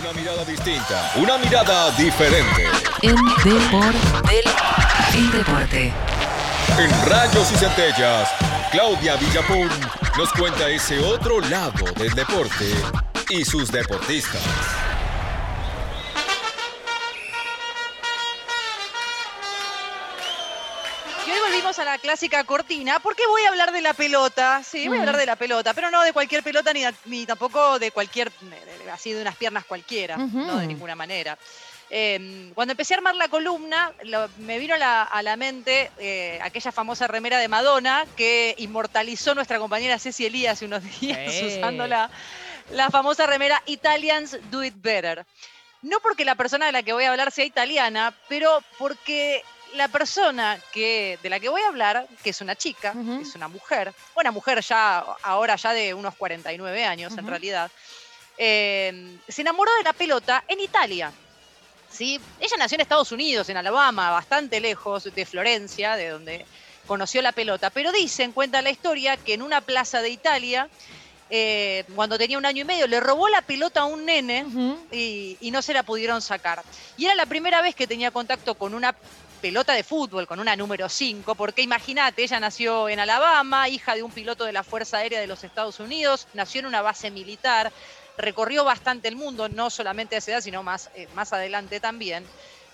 Una mirada distinta, una mirada diferente. En Depor del el Deporte. En Rayos y Centellas, Claudia Villapun nos cuenta ese otro lado del deporte y sus deportistas. Y hoy volvimos a la clásica cortina, porque voy a hablar de la pelota, sí, voy a hablar de la pelota, pero no de cualquier pelota ni, ni tampoco de cualquier, así de unas piernas cualquiera, no de ninguna manera. Eh, cuando empecé a armar la columna, lo- me vino a la, a la mente eh, aquella famosa remera de Madonna que inmortalizó nuestra compañera Ceci Elías hace unos días Sí. usándola, la famosa remera Italians Do It Better. No porque la persona de la que voy a hablar sea italiana, pero porque la persona que, de la que voy a hablar, que es una chica, que es una mujer, una mujer ya ahora ya de unos 49 años en Ujú. realidad, eh, se enamoró de la pelota en Italia. ¿sí? Ella nació en Estados Unidos, en Alabama, bastante lejos de Florencia, de donde conoció la pelota. Pero dicen, cuenta la historia, que en una plaza de Italia, eh, cuando tenía un año y medio, le robó la pelota a un nene y, y no se la pudieron sacar. Y era la primera vez que tenía contacto con una pelota de fútbol, con una número 5, porque imagínate, ella nació en Alabama, hija de un piloto de la Fuerza Aérea de los Estados Unidos, nació en una base militar, recorrió bastante el mundo, no solamente a esa edad, sino más, eh, más adelante también.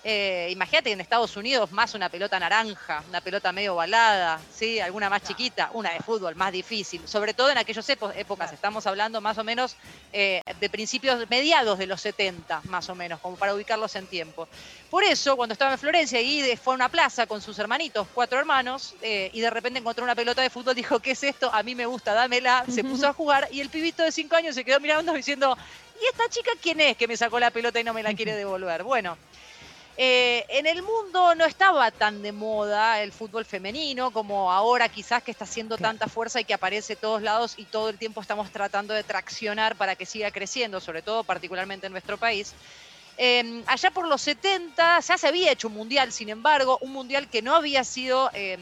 Eh, imagínate en Estados Unidos más una pelota naranja, una pelota medio ovalada, ¿sí? alguna más chiquita, una de fútbol más difícil, sobre todo en aquellas épocas, estamos hablando más o menos eh, de principios mediados de los 70, más o menos, como para ubicarlos en tiempo. Por eso, cuando estaba en Florencia y fue a una plaza con sus hermanitos, cuatro hermanos, eh, y de repente encontró una pelota de fútbol, dijo, ¿qué es esto? A mí me gusta, dámela. Se puso a jugar y el pibito de cinco años se quedó mirando diciendo, ¿y esta chica quién es que me sacó la pelota y no me la quiere devolver? Bueno. Eh, en el mundo no estaba tan de moda el fútbol femenino como ahora quizás que está haciendo Claro. tanta fuerza y que aparece de todos lados y todo el tiempo estamos tratando de traccionar para que siga creciendo, sobre todo particularmente en nuestro país. Eh, allá por los 70 ya se había hecho un mundial, sin embargo, un mundial que no había sido eh,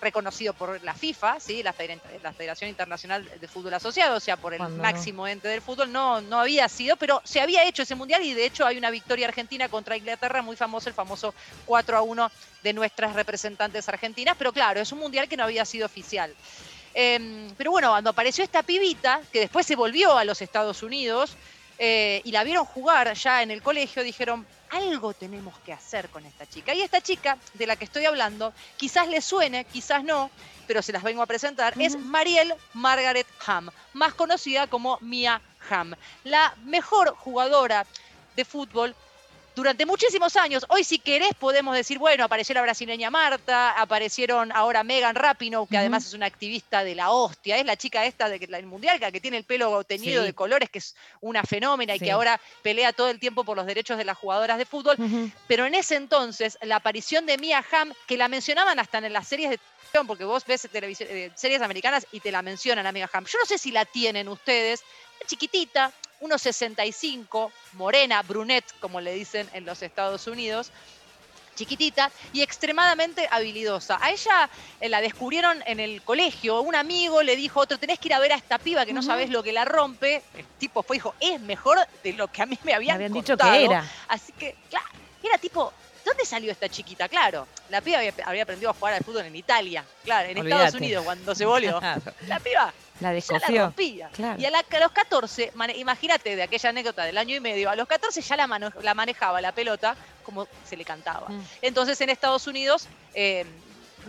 reconocido por la FIFA, ¿sí? la, Feder- la Federación Internacional de Fútbol Asociado, o sea, por el Cuando no. máximo ente del fútbol, no, no había sido, pero se había hecho ese mundial y de hecho hay una victoria argentina contra Inglaterra muy famoso, el famoso 4 a 1 de nuestras representantes argentinas, pero claro, es un mundial que no había sido oficial. Eh, pero bueno, cuando apareció esta pibita, que después se volvió a los Estados Unidos, eh, y la vieron jugar ya en el colegio, dijeron, algo tenemos que hacer con esta chica. Y esta chica de la que estoy hablando, quizás le suene, quizás no, pero se las vengo a presentar, es Mariel Margaret Ham, más conocida como Mia Ham, la mejor jugadora de fútbol durante muchísimos años. Hoy, si querés, podemos decir, bueno, apareció la brasileña Marta, aparecieron ahora Megan Rapinoe, que además es una activista de la hostia, es la chica esta de del mundial, la que tiene el pelo teñido Sí. de colores, que es una fenómena y Sí. que ahora pelea todo el tiempo por los derechos de las jugadoras de fútbol. Pero en ese entonces, la aparición de Mia Hamm, que la mencionaban hasta en las series de televisión, porque vos ves televisión, eh, series americanas y te la mencionan a Mia Hamm. Yo no sé si la tienen ustedes, chiquitita, 1,65, morena, brunette, como le dicen en los Estados Unidos chiquitita y extremadamente habilidosa. A ella eh, la descubrieron en el colegio, un amigo le dijo otro, tenés que ir a ver a esta piba que no Ujú. sabés lo que la rompe. El tipo fue dijo, es mejor de lo que a mí me Me habían, habían dicho contado". que era. Así que, claro, era tipo, ¿dónde salió esta chiquita? Claro, la piba había, había aprendido a jugar al fútbol en Italia, claro, en Estados. Unidos cuando se volvió. La piba La ya la descofió. rompía. Claro. Y a, la- a los 14, mane- imagínate de aquella anécdota del año y medio, a los 14 ya la, mano- la manejaba la pelota como se le cantaba. Mm. Entonces en Estados Unidos eh,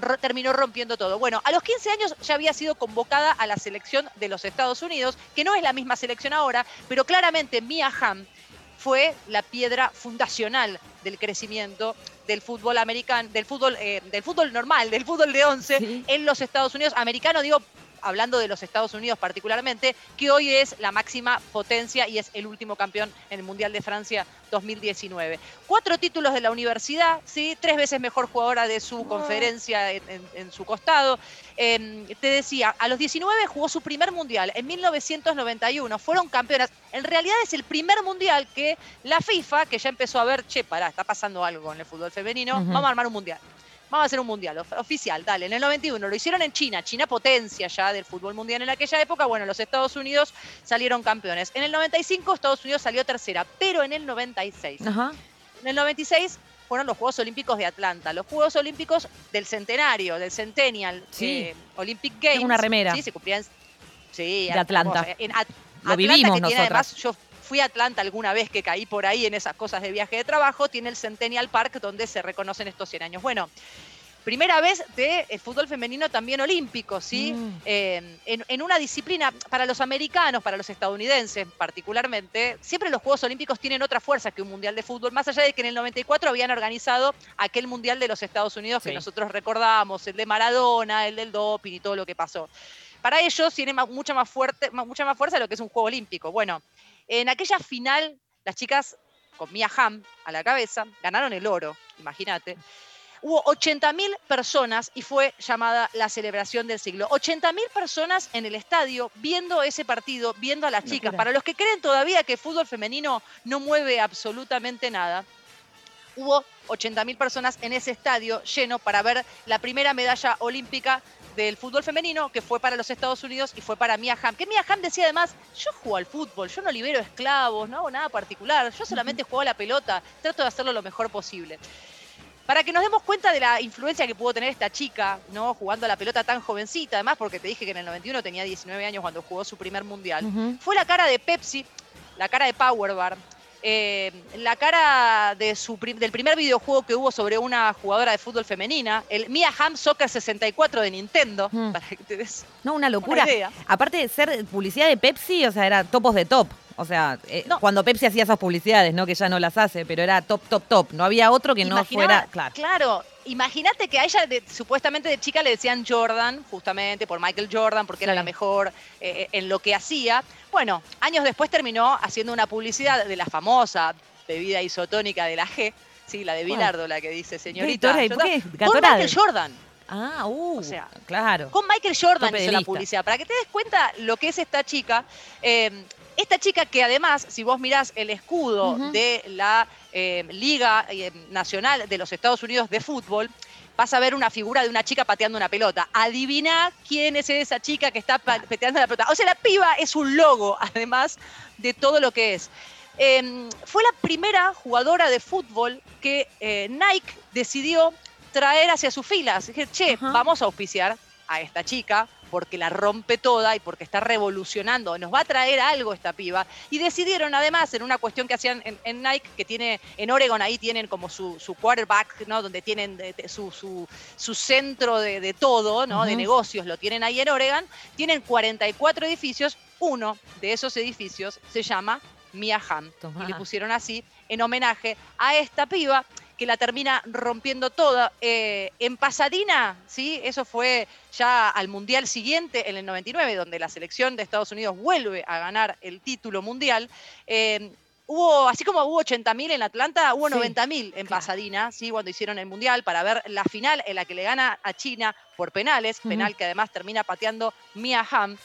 ro- terminó rompiendo todo. Bueno, a los 15 años ya había sido convocada a la selección de los Estados Unidos, que no es la misma selección ahora, pero claramente Mia Hamm fue la piedra fundacional del crecimiento del fútbol americano, del fútbol, eh, del fútbol normal, del fútbol de 11 Sí. en los Estados Unidos. Americano, digo, hablando de los Estados Unidos particularmente, que hoy es la máxima potencia y es el último campeón en el Mundial de Francia 2019. Cuatro títulos de la universidad, ¿sí? tres veces mejor jugadora de su conferencia en, en- en su costado. Eh, te decía, a los 19 jugó su primer Mundial, en 1991, fueron campeonas. En realidad es el primer Mundial que la FIFA, que ya empezó a ver, che, pará, está pasando algo con el fútbol femenino, vamos a armar un Mundial. Vamos a hacer un mundial oficial, dale. En el 91 lo hicieron en China, China potencia ya del fútbol mundial en aquella época. Bueno, los Estados Unidos salieron campeones. En el 95 Estados Unidos salió tercera, pero en el 96. Ajá. En el 96 fueron los Juegos Olímpicos de Atlanta, los Juegos Olímpicos del centenario, del Centennial, Sí. eh, Olympic Games. Tengo una remera. Sí, se cumplían. Sí, De Atlanta. En At- Lo Atlanta, vivimos que tiene nosotras. además, yo fui a Atlanta alguna vez que caí por ahí en esas cosas de viaje de trabajo, tiene el Centennial Park donde se reconocen estos 100 años. Bueno, primera vez de eh, fútbol femenino también olímpico, ¿sí? Mm. Eh, en, en una disciplina, para los americanos, para los estadounidenses particularmente, siempre los Juegos Olímpicos tienen otra fuerza que un Mundial de Fútbol, más allá de que en el 94 habían organizado aquel Mundial de los Estados Unidos que nosotros recordamos, el de Maradona, el del doping y todo lo que pasó. Para ellos tiene mucha más, fuerte, mucha más fuerza lo que es un Juego Olímpico. Bueno, en aquella final, las chicas con Mia Hamm a la cabeza ganaron el oro, imagínate. Hubo 80.000 personas y fue llamada la celebración del siglo. 80.000 personas en el estadio viendo ese partido, viendo a las chicas. Para los que creen todavía que el fútbol femenino no mueve absolutamente nada, hubo 80.000 personas en ese estadio lleno para ver la primera medalla olímpica del fútbol femenino que fue para los Estados Unidos y fue para Mia Hamm. Que Mia Hamm decía además, yo juego al fútbol, yo no libero esclavos, no hago nada particular, yo solamente juego a la pelota, trato de hacerlo lo mejor posible. Para que nos demos cuenta de la influencia que pudo tener esta chica, ¿no? Jugando a la pelota tan jovencita, además porque te dije que en el 91 tenía 19 años cuando jugó su primer mundial. Fue la cara de Pepsi, la cara de Powerbar, eh, la cara de su del primer videojuego que hubo sobre una jugadora de fútbol femenina, el Mia Hamm Soccer 64 de Nintendo, Mm. para que te des No, una locura. una idea. Aparte de ser publicidad de Pepsi, o sea, era topos de top. O sea, eh, No. cuando Pepsi hacía esas publicidades, ¿no? Que ya no las hace, pero era top, top, top. No había otro que no fuera. Claro. imagínate que a ella de- supuestamente de chica le decían Jordan, justamente por Michael Jordan, porque era la mejor eh, en lo que hacía. Bueno, años después terminó haciendo una publicidad de la famosa bebida isotónica de la G, sí, la de. Bilardo, la que dice señorita. Con. Michael Jordan. Ah, uh, O sea, claro. Con Michael Jordan hizo la publicidad. Para que te des cuenta lo que es esta chica. eh, esta chica que además, si vos mirás el escudo de la eh, Liga eh, Nacional de los Estados Unidos de Fútbol, vas a ver una figura de una chica pateando una pelota. Adivina quién es esa chica que está pa- pateando la pelota. O sea, la piba es un logo, además de todo lo que es. Eh, fue la primera jugadora de fútbol que eh, Nike decidió traer hacia sus filas. Dije, che, vamos a auspiciar a esta chica porque la rompe toda y porque está revolucionando, nos va a traer algo esta piba. Y decidieron además, en una cuestión que hacían en, en Nike, que tiene, en Oregon ahí tienen como su, su quarterback, ¿no? Donde tienen de- de- su, su, su centro de, de todo, ¿no? De negocios, lo tienen ahí en Oregon. Tienen 44 edificios, uno de esos edificios se llama Mia Hamm. Y le pusieron así en homenaje a esta piba que la termina rompiendo toda. Eh, en Pasadena, ¿sí? Eso fue ya al Mundial siguiente, en el 99, donde la selección de Estados Unidos vuelve a ganar el título mundial. Eh, hubo, así como hubo 80.000 en Atlanta, hubo Sí, 90.000 en. Pasadena, ¿sí? Cuando hicieron el Mundial, para ver la final en la que le gana a China por penales, penal que además termina pateando Mia Hamm.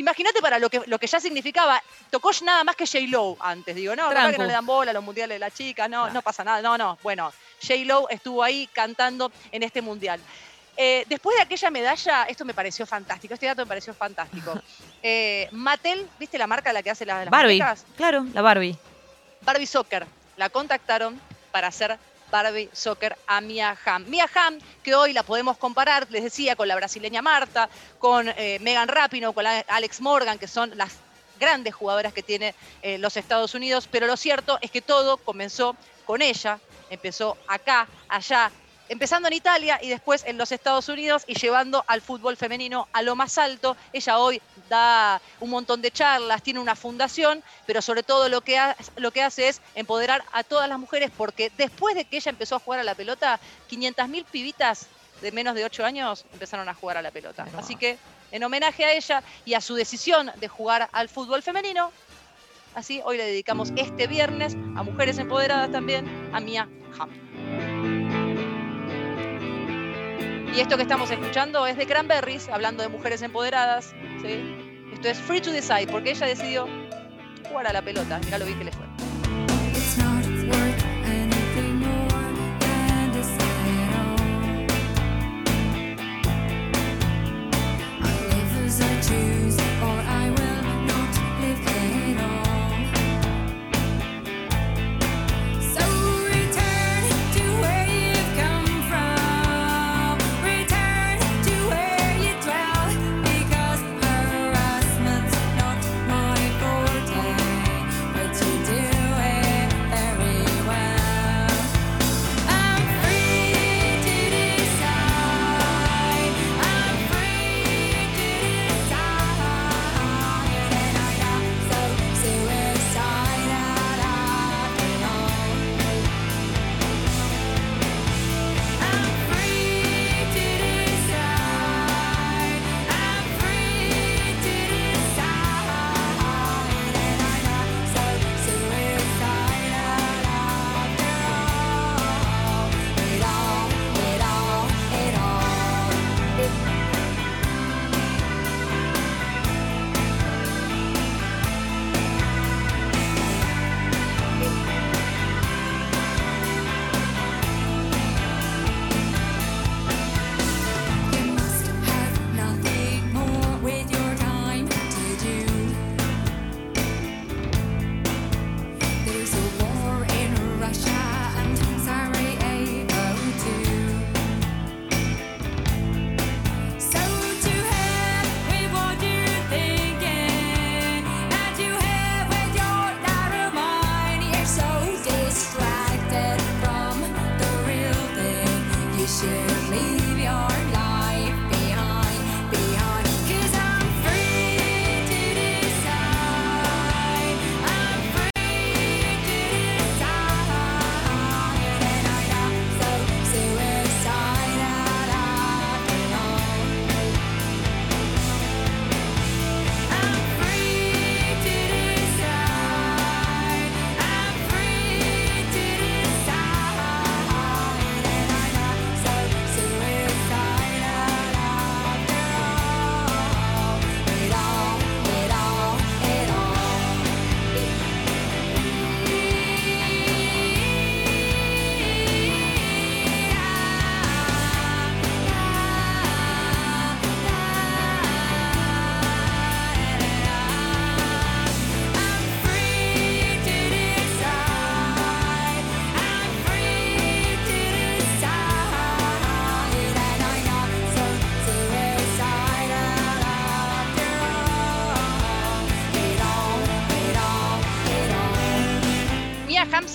Imagínate para lo que, lo que ya significaba, tocó nada más que J-Lo antes, digo, no, capaz que no le dan bola a los mundiales de la chica, no, no pasa nada, no, no, bueno, J-Lo estuvo ahí cantando en este mundial. Eh, después de aquella medalla, esto me pareció fantástico, este dato me pareció fantástico. Eh, Mattel, ¿viste la marca la que hace las, las Barbie. Claro, la Barbie. Barbie Soccer. La contactaron para hacer Barbie Soccer a Mia Hamm. Mia Hamm, que hoy la podemos comparar, les decía, con la brasileña Marta, con eh, Megan Rapinoe, con Alex Morgan, que son las grandes jugadoras que tiene eh, los Estados Unidos, pero lo cierto es que todo comenzó con ella, empezó acá, allá, empezando en Italia y después en los Estados Unidos y llevando al fútbol femenino a lo más alto. Ella hoy da un montón de charlas, tiene una fundación, pero sobre todo lo que, ha- lo que hace es empoderar a todas las mujeres porque después de que ella empezó a jugar a la pelota, 500.000 pibitas de menos de 8 años empezaron a jugar a la pelota. Así que en homenaje a ella y a su decisión de jugar al fútbol femenino, así hoy le dedicamos este viernes a mujeres empoderadas también, a Mia Hamm. Y esto que estamos escuchando es de Cranberries, hablando de mujeres empoderadas. ¿sí? Esto es Free to Decide, porque ella decidió jugar a la pelota. Mirá lo bien que le fue.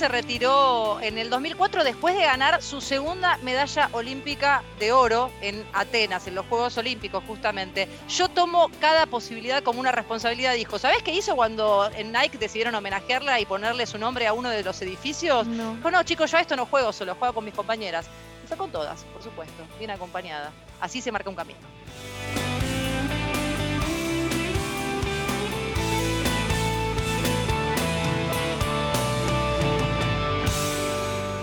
Se retiró en el 2004 después de ganar su segunda medalla olímpica de oro en Atenas, en los Juegos Olímpicos justamente. Yo tomo cada posibilidad como una responsabilidad, dijo. ¿Sabés qué hizo cuando en Nike decidieron homenajearla y ponerle su nombre a uno de los edificios? No. Dijo, no, chicos, yo a esto no juego solo, juego con mis compañeras. Y fue con todas, por supuesto, bien acompañada. Así se marca un camino.